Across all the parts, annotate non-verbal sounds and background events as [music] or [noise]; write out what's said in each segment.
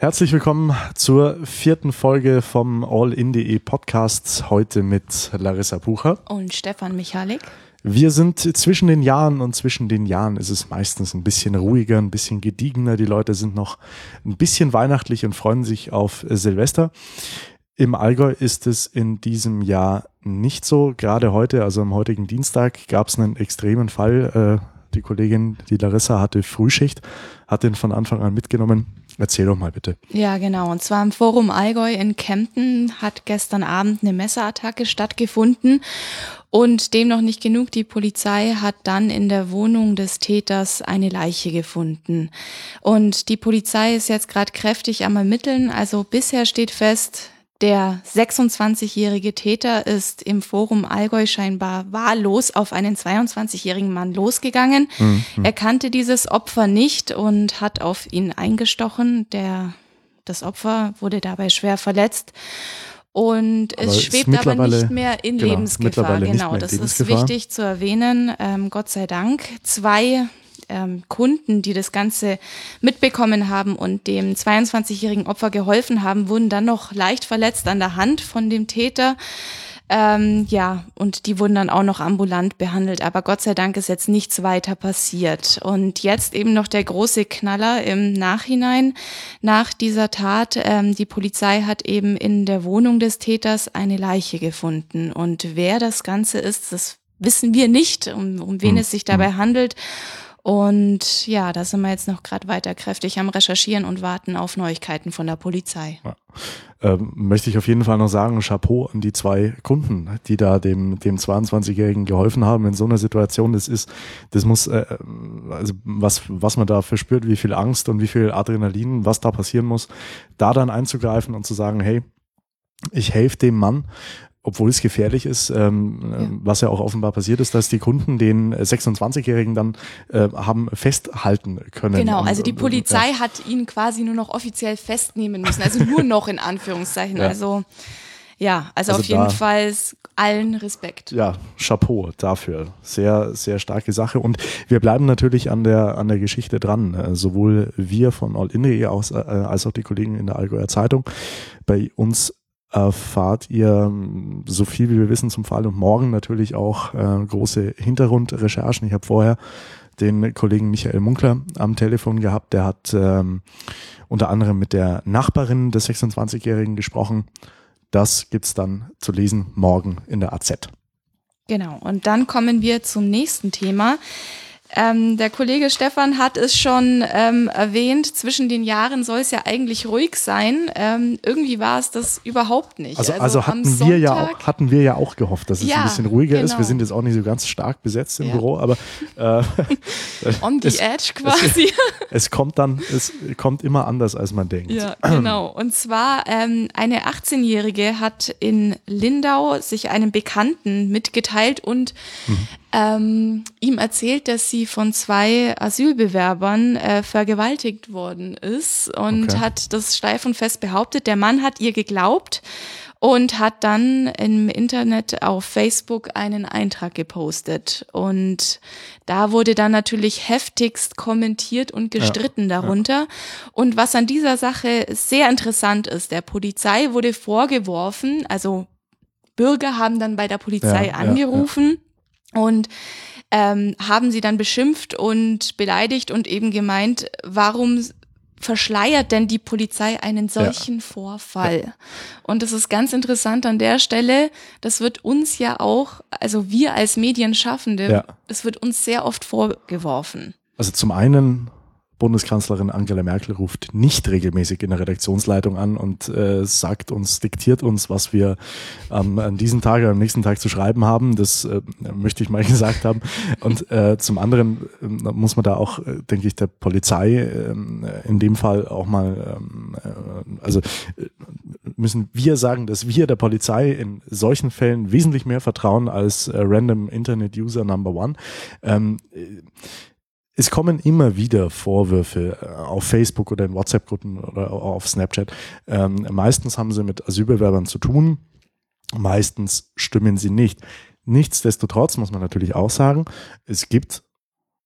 Herzlich willkommen zur vierten Folge vom All-in.de Podcast. Heute mit Larissa Bucher und Stefan Michalik. Wir sind zwischen den Jahren und zwischen den Jahren ist es meistens ein bisschen ruhiger, ein bisschen gediegener. Die Leute sind noch ein bisschen weihnachtlich und freuen sich auf Silvester. Im Allgäu ist es in diesem Jahr nicht so. Gerade heute, also am heutigen Dienstag, gab es einen extremen Fall. Die Kollegin, die Larissa, hatte Frühschicht, hat den von Anfang an mitgenommen. Erzähl doch mal bitte. Ja, genau. Und zwar im Forum Allgäu in Kempten hat gestern Abend eine Messerattacke stattgefunden. Und dem noch nicht genug, die Polizei hat dann in der Wohnung des Täters eine Leiche gefunden. Und die Polizei ist jetzt gerade kräftig am Ermitteln. Also bisher steht fest, der 26-jährige Täter ist im Forum Allgäu scheinbar wahllos auf einen 22-jährigen Mann losgegangen. Mhm. Er kannte dieses Opfer nicht und hat auf ihn eingestochen. Der, das Opfer wurde dabei schwer verletzt. Und aber es schwebt aber nicht mehr in genau, Lebensgefahr. Genau, das ist wichtig zu erwähnen. Ähm, Gott sei Dank. Zwei ähm, Kunden, die das Ganze mitbekommen haben und dem 22-jährigen Opfer geholfen haben, wurden dann noch leicht verletzt an der Hand von dem Täter. Ähm, ja, und die wurden dann auch noch ambulant behandelt. Aber Gott sei Dank ist jetzt nichts weiter passiert. Und jetzt eben noch der große Knaller im Nachhinein nach dieser Tat. Ähm, die Polizei hat eben in der Wohnung des Täters eine Leiche gefunden. Und wer das Ganze ist, das wissen wir nicht, um, um wen hm. es sich dabei hm. handelt. Und ja, da sind wir jetzt noch gerade weiter kräftig am Recherchieren und warten auf Neuigkeiten von der Polizei. Ja. Ähm, möchte ich auf jeden Fall noch sagen, Chapeau an die zwei Kunden, die da dem, dem 22-Jährigen geholfen haben in so einer Situation. Das ist, das muss, äh, also was, was man da verspürt, wie viel Angst und wie viel Adrenalin, was da passieren muss, da dann einzugreifen und zu sagen, hey, ich helfe dem Mann obwohl es gefährlich ist, ähm, ja. was ja auch offenbar passiert ist, dass die Kunden den 26-Jährigen dann äh, haben festhalten können. Genau, also die Polizei ja. hat ihn quasi nur noch offiziell festnehmen müssen, also nur noch in Anführungszeichen. Ja. Also ja, also, also auf jeden Fall allen Respekt. Ja, Chapeau dafür. Sehr, sehr starke Sache. Und wir bleiben natürlich an der, an der Geschichte dran. Äh, sowohl wir von All In.de als, äh, als auch die Kollegen in der Allgäuer Zeitung. Bei uns erfahrt ihr so viel wie wir wissen zum Fall und morgen natürlich auch äh, große Hintergrundrecherchen. Ich habe vorher den Kollegen Michael Munkler am Telefon gehabt, der hat ähm, unter anderem mit der Nachbarin des 26-Jährigen gesprochen. Das gibt's dann zu lesen morgen in der AZ. Genau, und dann kommen wir zum nächsten Thema. Ähm, der Kollege Stefan hat es schon ähm, erwähnt, zwischen den Jahren soll es ja eigentlich ruhig sein. Ähm, irgendwie war es das überhaupt nicht. Also, also, also hatten, wir ja auch, hatten wir ja auch gehofft, dass es ja, ein bisschen ruhiger genau. ist. Wir genau. sind jetzt auch nicht so ganz stark besetzt im ja. Büro, aber äh, [laughs] on the es, edge quasi. Es, [laughs] es, kommt dann, es kommt immer anders, als man denkt. Ja, genau. [clears throat] Und zwar ähm, eine 18-Jährige hat in Lindau sich einem Bekannten mitgeteilt und mhm ähm, ihm erzählt, dass sie von zwei Asylbewerbern äh, vergewaltigt worden ist und okay. hat das steif und fest behauptet. Der Mann hat ihr geglaubt und hat dann im Internet auf Facebook einen Eintrag gepostet. Und da wurde dann natürlich heftigst kommentiert und gestritten ja, darunter. Ja. Und was an dieser Sache sehr interessant ist, der Polizei wurde vorgeworfen, also Bürger haben dann bei der Polizei ja, angerufen und ähm, haben sie dann beschimpft und beleidigt und eben gemeint, warum verschleiert denn die Polizei einen solchen ja. Vorfall? Ja. Und das ist ganz interessant an der Stelle. Das wird uns ja auch, also wir als Medienschaffende, ja. das wird uns sehr oft vorgeworfen. Also zum einen Bundeskanzlerin Angela Merkel ruft nicht regelmäßig in der Redaktionsleitung an und äh, sagt uns, diktiert uns, was wir ähm, an diesem Tag oder am nächsten Tag zu schreiben haben. Das äh, möchte ich mal [laughs] gesagt haben. Und äh, zum anderen äh, muss man da auch, äh, denke ich, der Polizei äh, in dem Fall auch mal, ähm, äh, also äh, müssen wir sagen, dass wir der Polizei in solchen Fällen wesentlich mehr vertrauen als Random Internet User Number One. Ähm, äh, es kommen immer wieder Vorwürfe äh, auf Facebook oder in WhatsApp-Gruppen oder auf Snapchat. Ähm, meistens haben sie mit Asylbewerbern zu tun, meistens stimmen sie nicht. Nichtsdestotrotz muss man natürlich auch sagen, es gibt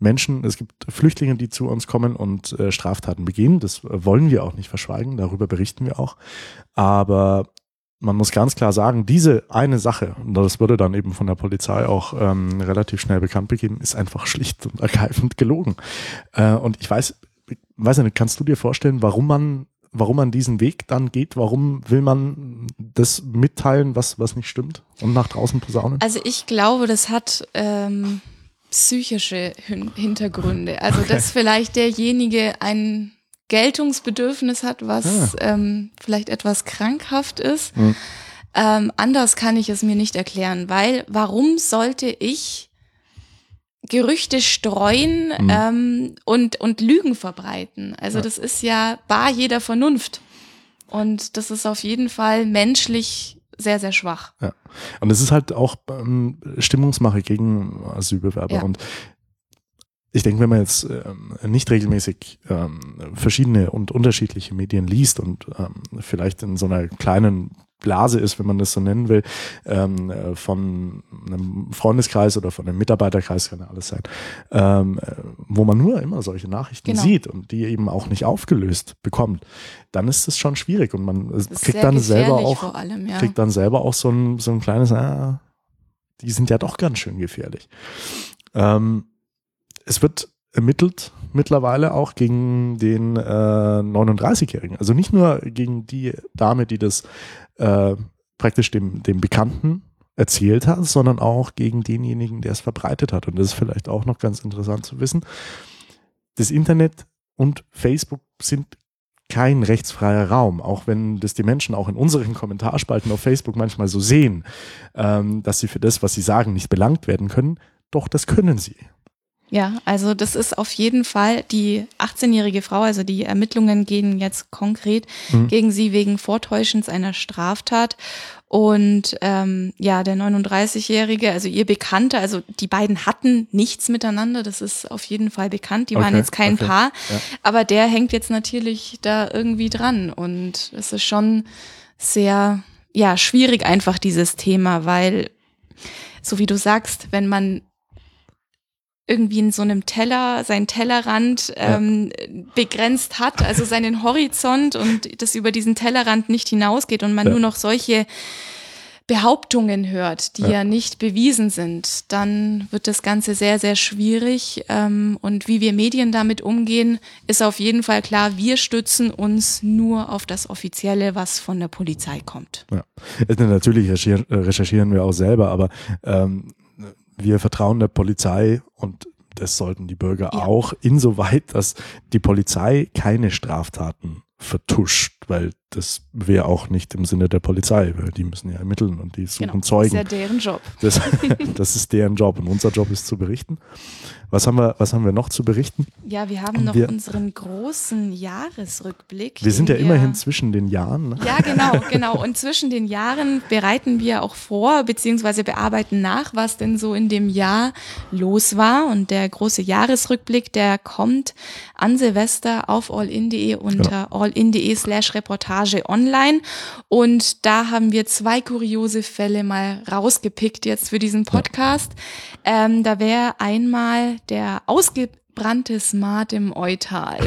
Menschen, es gibt Flüchtlinge, die zu uns kommen und äh, Straftaten begehen. Das wollen wir auch nicht verschweigen, darüber berichten wir auch. Aber man muss ganz klar sagen, diese eine Sache, und das wurde dann eben von der Polizei auch ähm, relativ schnell bekannt begeben, ist einfach schlicht und ergreifend gelogen. Äh, und ich weiß, weiß nicht, kannst du dir vorstellen, warum man, warum man diesen Weg dann geht? Warum will man das mitteilen, was, was nicht stimmt und nach draußen posaunen? Also ich glaube, das hat ähm, psychische Hintergründe. Also okay. dass vielleicht derjenige ein Geltungsbedürfnis hat, was ah. ähm, vielleicht etwas krankhaft ist. Mhm. Ähm, anders kann ich es mir nicht erklären, weil warum sollte ich Gerüchte streuen mhm. ähm, und, und Lügen verbreiten? Also ja. das ist ja bar jeder Vernunft. Und das ist auf jeden Fall menschlich sehr, sehr schwach. Ja. Und es ist halt auch ähm, Stimmungsmache gegen Asylbewerber. Ja. Und ich denke, wenn man jetzt ähm, nicht regelmäßig ähm, verschiedene und unterschiedliche Medien liest und ähm, vielleicht in so einer kleinen Blase ist, wenn man das so nennen will, ähm, äh, von einem Freundeskreis oder von einem Mitarbeiterkreis, kann ja alles sein, ähm, äh, wo man nur immer solche Nachrichten genau. sieht und die eben auch nicht aufgelöst bekommt, dann ist es schon schwierig und man kriegt dann selber auch, allem, ja. kriegt dann selber auch so ein, so ein kleines, ah, die sind ja doch ganz schön gefährlich. Ähm, es wird ermittelt mittlerweile auch gegen den äh, 39-Jährigen. Also nicht nur gegen die Dame, die das äh, praktisch dem, dem Bekannten erzählt hat, sondern auch gegen denjenigen, der es verbreitet hat. Und das ist vielleicht auch noch ganz interessant zu wissen. Das Internet und Facebook sind kein rechtsfreier Raum, auch wenn das die Menschen auch in unseren Kommentarspalten auf Facebook manchmal so sehen, ähm, dass sie für das, was sie sagen, nicht belangt werden können. Doch das können sie. Ja, also das ist auf jeden Fall die 18-jährige Frau, also die Ermittlungen gehen jetzt konkret mhm. gegen sie wegen Vortäuschens einer Straftat. Und ähm, ja, der 39-Jährige, also ihr Bekannter, also die beiden hatten nichts miteinander, das ist auf jeden Fall bekannt, die okay, waren jetzt kein okay, Paar, ja. aber der hängt jetzt natürlich da irgendwie dran. Und es ist schon sehr, ja, schwierig einfach dieses Thema, weil, so wie du sagst, wenn man irgendwie in so einem Teller, seinen Tellerrand ähm, ja. begrenzt hat, also seinen Horizont und das über diesen Tellerrand nicht hinausgeht und man ja. nur noch solche Behauptungen hört, die ja. ja. nicht bewiesen sind, dann wird das Ganze sehr, sehr schwierig. Ähm, und wie wir Medien damit umgehen, ist auf jeden Fall klar, wir stützen uns nur auf das Offizielle, was von der Polizei kommt. Ja. Also natürlich recherchieren wir auch selber, aber ähm, wir vertrauen der Polizei und das sollten die Bürger ja. auch, insoweit, dass die Polizei keine Straftaten vertuscht, weil das wäre auch nicht im Sinne der Polizei, weil die müssen ja ermitteln und die suchen genau, Zeugen. Das ist ja deren Job. [laughs] Das, das, ist deren Job und unser Job ist zu berichten. Was haben wir, was haben wir noch zu berichten? Ja, wir haben noch wir, unseren großen Jahresrückblick. Wir sind ja wir, immerhin zwischen den Jahren. Ne? Ja, genau, genau. Und zwischen den Jahren bereiten wir auch vor, beziehungsweise bearbeiten nach, was denn so in dem Jahr los war. Und der große Jahresrückblick, der kommt an Silvester auf allin.de unter genau. allin.de slash Reportage online. Und da haben wir zwei kuriose Fälle mal rausgepickt jetzt für diesen Podcast. Ja. Ähm, da wäre einmal der ausgebrannte Smart im Eutal.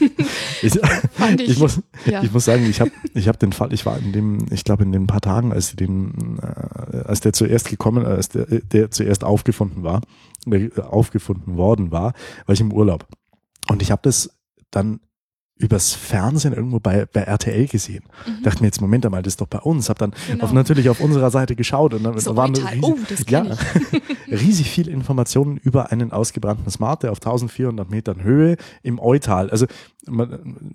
[laughs] ich, [laughs] ich, ich, muss, ja. ich muss sagen, ich habe ich hab den Fall, ich war in dem, ich glaube in den paar Tagen, als den, äh, als der zuerst gekommen, äh, als der, der zuerst aufgefunden war, äh, aufgefunden worden war, war ich im Urlaub. Und ich habe das dann übers Fernsehen irgendwo bei, bei RTL gesehen. Mhm. Dachte mir jetzt, Moment einmal, das ist doch bei uns. Hab dann genau. auf, natürlich auf unserer Seite geschaut und dann so waren riesig, oh, ja, [laughs] riesig viele Informationen über einen ausgebrannten Smart, der auf 1400 Metern Höhe im Eutal, also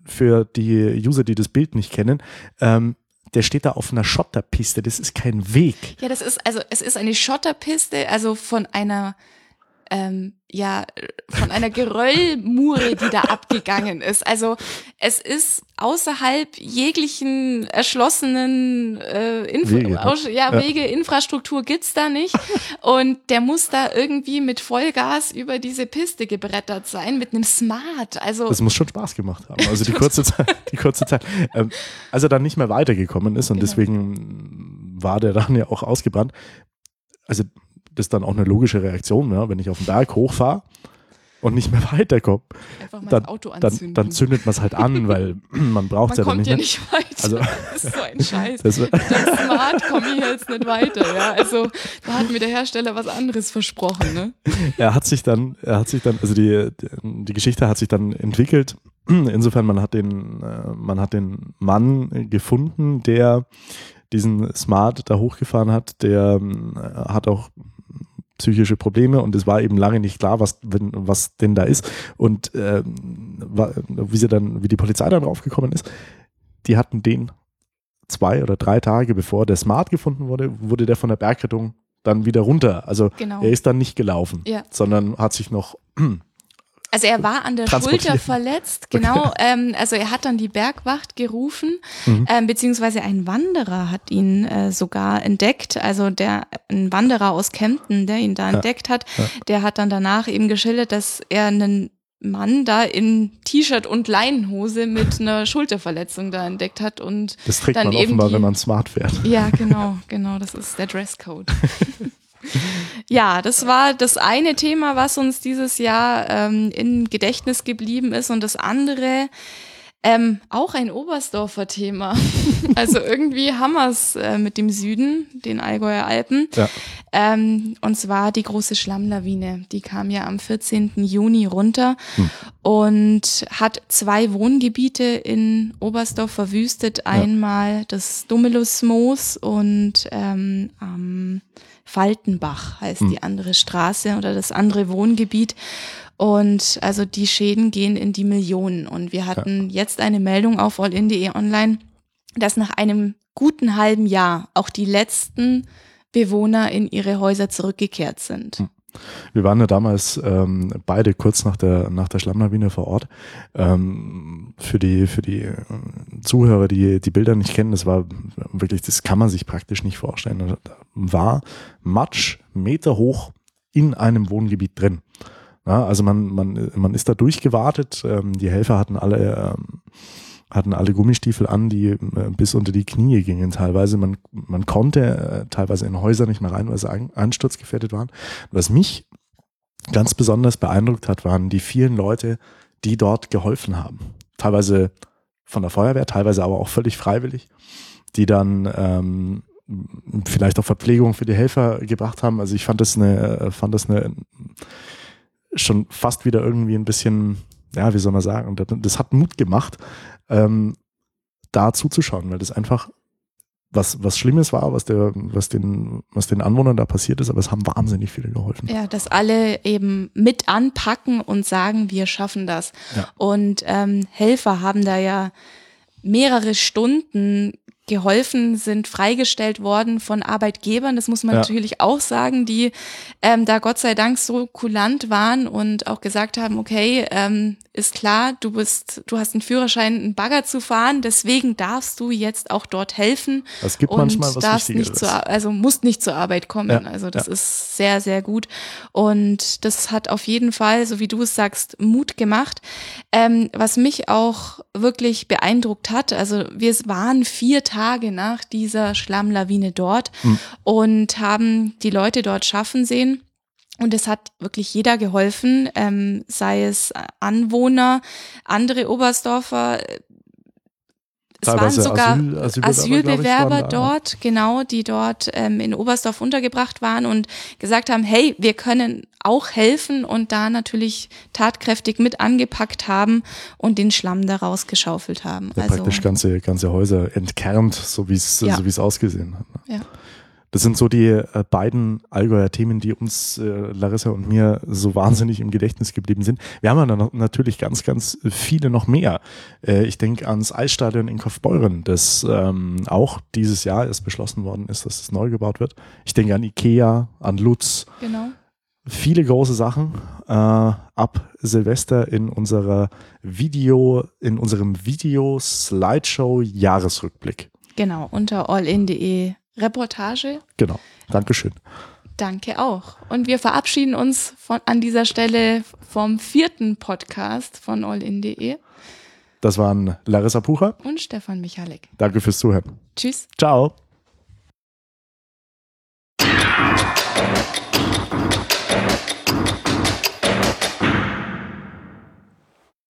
für die User, die das Bild nicht kennen, ähm, der steht da auf einer Schotterpiste, das ist kein Weg. Ja, das ist, also es ist eine Schotterpiste, also von einer ähm, ja von einer Geröllmure, die da abgegangen ist. Also es ist außerhalb jeglichen erschlossenen äh, Info Wege, ne? aus, ja, ja, Wege, Infrastruktur gibt's da nicht. Und der muss da irgendwie mit Vollgas über diese Piste gebrettert sein, mit einem Smart. Also das muss schon Spaß gemacht haben. Also die [laughs] kurze Zeit, die kurze Zeit. Ähm, als er dann nicht mehr weitergekommen ist und genau. deswegen war der dann ja auch ausgebrannt. Also das ist dann auch eine logische Reaktion, ja, wenn ich auf den Berg hochfahre und nicht mehr [laughs] mal dann, dann, dann zündet man es halt an, weil [laughs] man braucht es Man ja dann kommt nicht ja mehr. nicht weiter. Also- [laughs] das ist so ein Scheiß. Das, Mit dem Smart komme ich jetzt nicht weiter. Ja? Also da hat mir der Hersteller was anderes versprochen. Ne? er hat sich dann, er hat sich dann, also die, die Geschichte hat sich dann entwickelt. Insofern, man hat den, äh, man hat den Mann gefunden, der diesen Smart da hochgefahren hat, der ähm, hat auch psychische Probleme und es war eben lange nicht klar, was, wenn, was denn da ist. Und ähm, wie sie dann, wie die Polizei dann draufgekommen ist, die hatten den zwei oder drei Tage bevor der Smart gefunden wurde, wurde der von der Bergrettung dann wieder runter. Also Genau. er ist dann nicht gelaufen, Ja. sondern hat sich noch Also er war an der. Schulter verletzt, genau. Ähm, also er hat dann die Bergwacht gerufen, Mhm. ähm, beziehungsweise ein Wanderer hat ihn äh, sogar entdeckt. Also der ein Wanderer aus Kempten, der ihn da entdeckt hat, ja. der hat dann danach eben geschildert, dass er einen Mann da in T-Shirt und Leinenhose mit einer Schulterverletzung da entdeckt hat und Das trägt Dann man eben offenbar, die- wenn man smart fährt. ja, genau, [laughs] genau, das ist der Dresscode. [laughs] ja, das war das eine Thema, was uns dieses Jahr ähm, im Gedächtnis geblieben ist und das andere ähm, auch ein Oberstdorfer Thema. [laughs] also irgendwie haben wir es äh, mit dem Süden, den Allgäuer Alpen. Ja. Ähm, und zwar die große Schlammlawine. Die kam ja am 14. Juni runter und hat zwei Wohngebiete in Oberstdorf verwüstet. Einmal das Dummelusmoos und ähm, am Faltenbach heißt die andere Straße oder das andere Wohngebiet. Und also die Schäden gehen in die Millionen. Und wir hatten jetzt eine Meldung auf allin.de online, dass nach einem guten halben Jahr auch die letzten Bewohner in ihre Häuser zurückgekehrt sind. Wir waren ja damals ähm, beide kurz nach der, nach der Schlammlawine vor Ort. Ähm, für die, für die äh, Zuhörer, die die Bilder nicht kennen, das war wirklich, das kann man sich praktisch nicht vorstellen. Da war Matsch Meter hoch in einem Wohngebiet drin. Ja, also man, man, man ist da durchgewartet. Ähm, die Helfer hatten alle, ähm, hatten alle Gummistiefel an, die äh, bis unter die Knie gingen teilweise. Man, man konnte äh, teilweise in Häuser nicht mehr rein, weil sie ein, einsturzgefährdet waren. Was mich ganz besonders beeindruckt hat, waren die vielen Leute, die dort geholfen haben. Teilweise von der Feuerwehr, teilweise aber auch völlig freiwillig, die dann ähm, vielleicht auch Verpflegung für die Helfer gebracht haben. Also ich fand das eine, fand das eine schon fast wieder irgendwie ein bisschen, ja, wie soll man sagen, das hat Mut gemacht, ähm, da zuzuschauen, weil das einfach was, was Schlimmes war, was der, was den, was den Anwohnern da passiert ist, aber es haben wahnsinnig viele geholfen. Ja, dass alle eben mit anpacken und sagen, wir schaffen das. Ja. Und ähm, Helfer haben da ja mehrere Stunden geholfen, sind freigestellt worden von Arbeitgebern. Das muss man Ja. natürlich auch sagen, die ähm, da Gott sei Dank so kulant waren und auch gesagt haben, okay, ähm, ist klar, du bist, du hast einen Führerschein, einen Bagger zu fahren, deswegen darfst du jetzt auch dort helfen Es gibt und manchmal was darfst nicht zur, Ar- also musst nicht zur Arbeit kommen. Ja, Also das ja. ist sehr, sehr gut. Und das hat auf jeden Fall, so wie du es sagst, Mut gemacht. Ähm, was mich auch wirklich beeindruckt hat, also wir waren vier Tage nach dieser Schlammlawine dort Hm. und haben die Leute dort schaffen sehen. Und es hat wirklich jeder geholfen, ähm, sei es Anwohner, andere Oberstdorfer. Es waren sogar Asyl- Asylbewerber, ich, waren dort, genau, die dort ähm, in Oberstdorf untergebracht waren und gesagt haben, hey, wir können auch helfen und da natürlich tatkräftig mit angepackt haben und den Schlamm da rausgeschaufelt haben. Ja, also praktisch ganze, ganze Häuser entkernt, so wie es Ja. so wie es ausgesehen hat. ne? Ja. Das sind so die äh, beiden Allgäuer Themen, die uns, äh, Larissa und mir, so wahnsinnig im Gedächtnis geblieben sind. Wir haben ja noch- natürlich ganz, ganz viele noch mehr. Äh, ich denke ans Eisstadion in Kaufbeuren, das ähm, auch dieses Jahr erst beschlossen worden ist, dass es neu gebaut wird. Ich denke an Ikea, an Lutz, genau. viele große Sachen äh, ab Silvester in unserer Video, in unserem Video Slideshow Jahresrückblick. Genau, unter allin.de Reportage. Genau. Dankeschön. Danke auch. Und wir verabschieden uns von, an dieser Stelle vom vierten Podcast von allin.de Das waren Larissa Pucher. und Stefan Michalek. Danke fürs Zuhören. Tschüss. Ciao.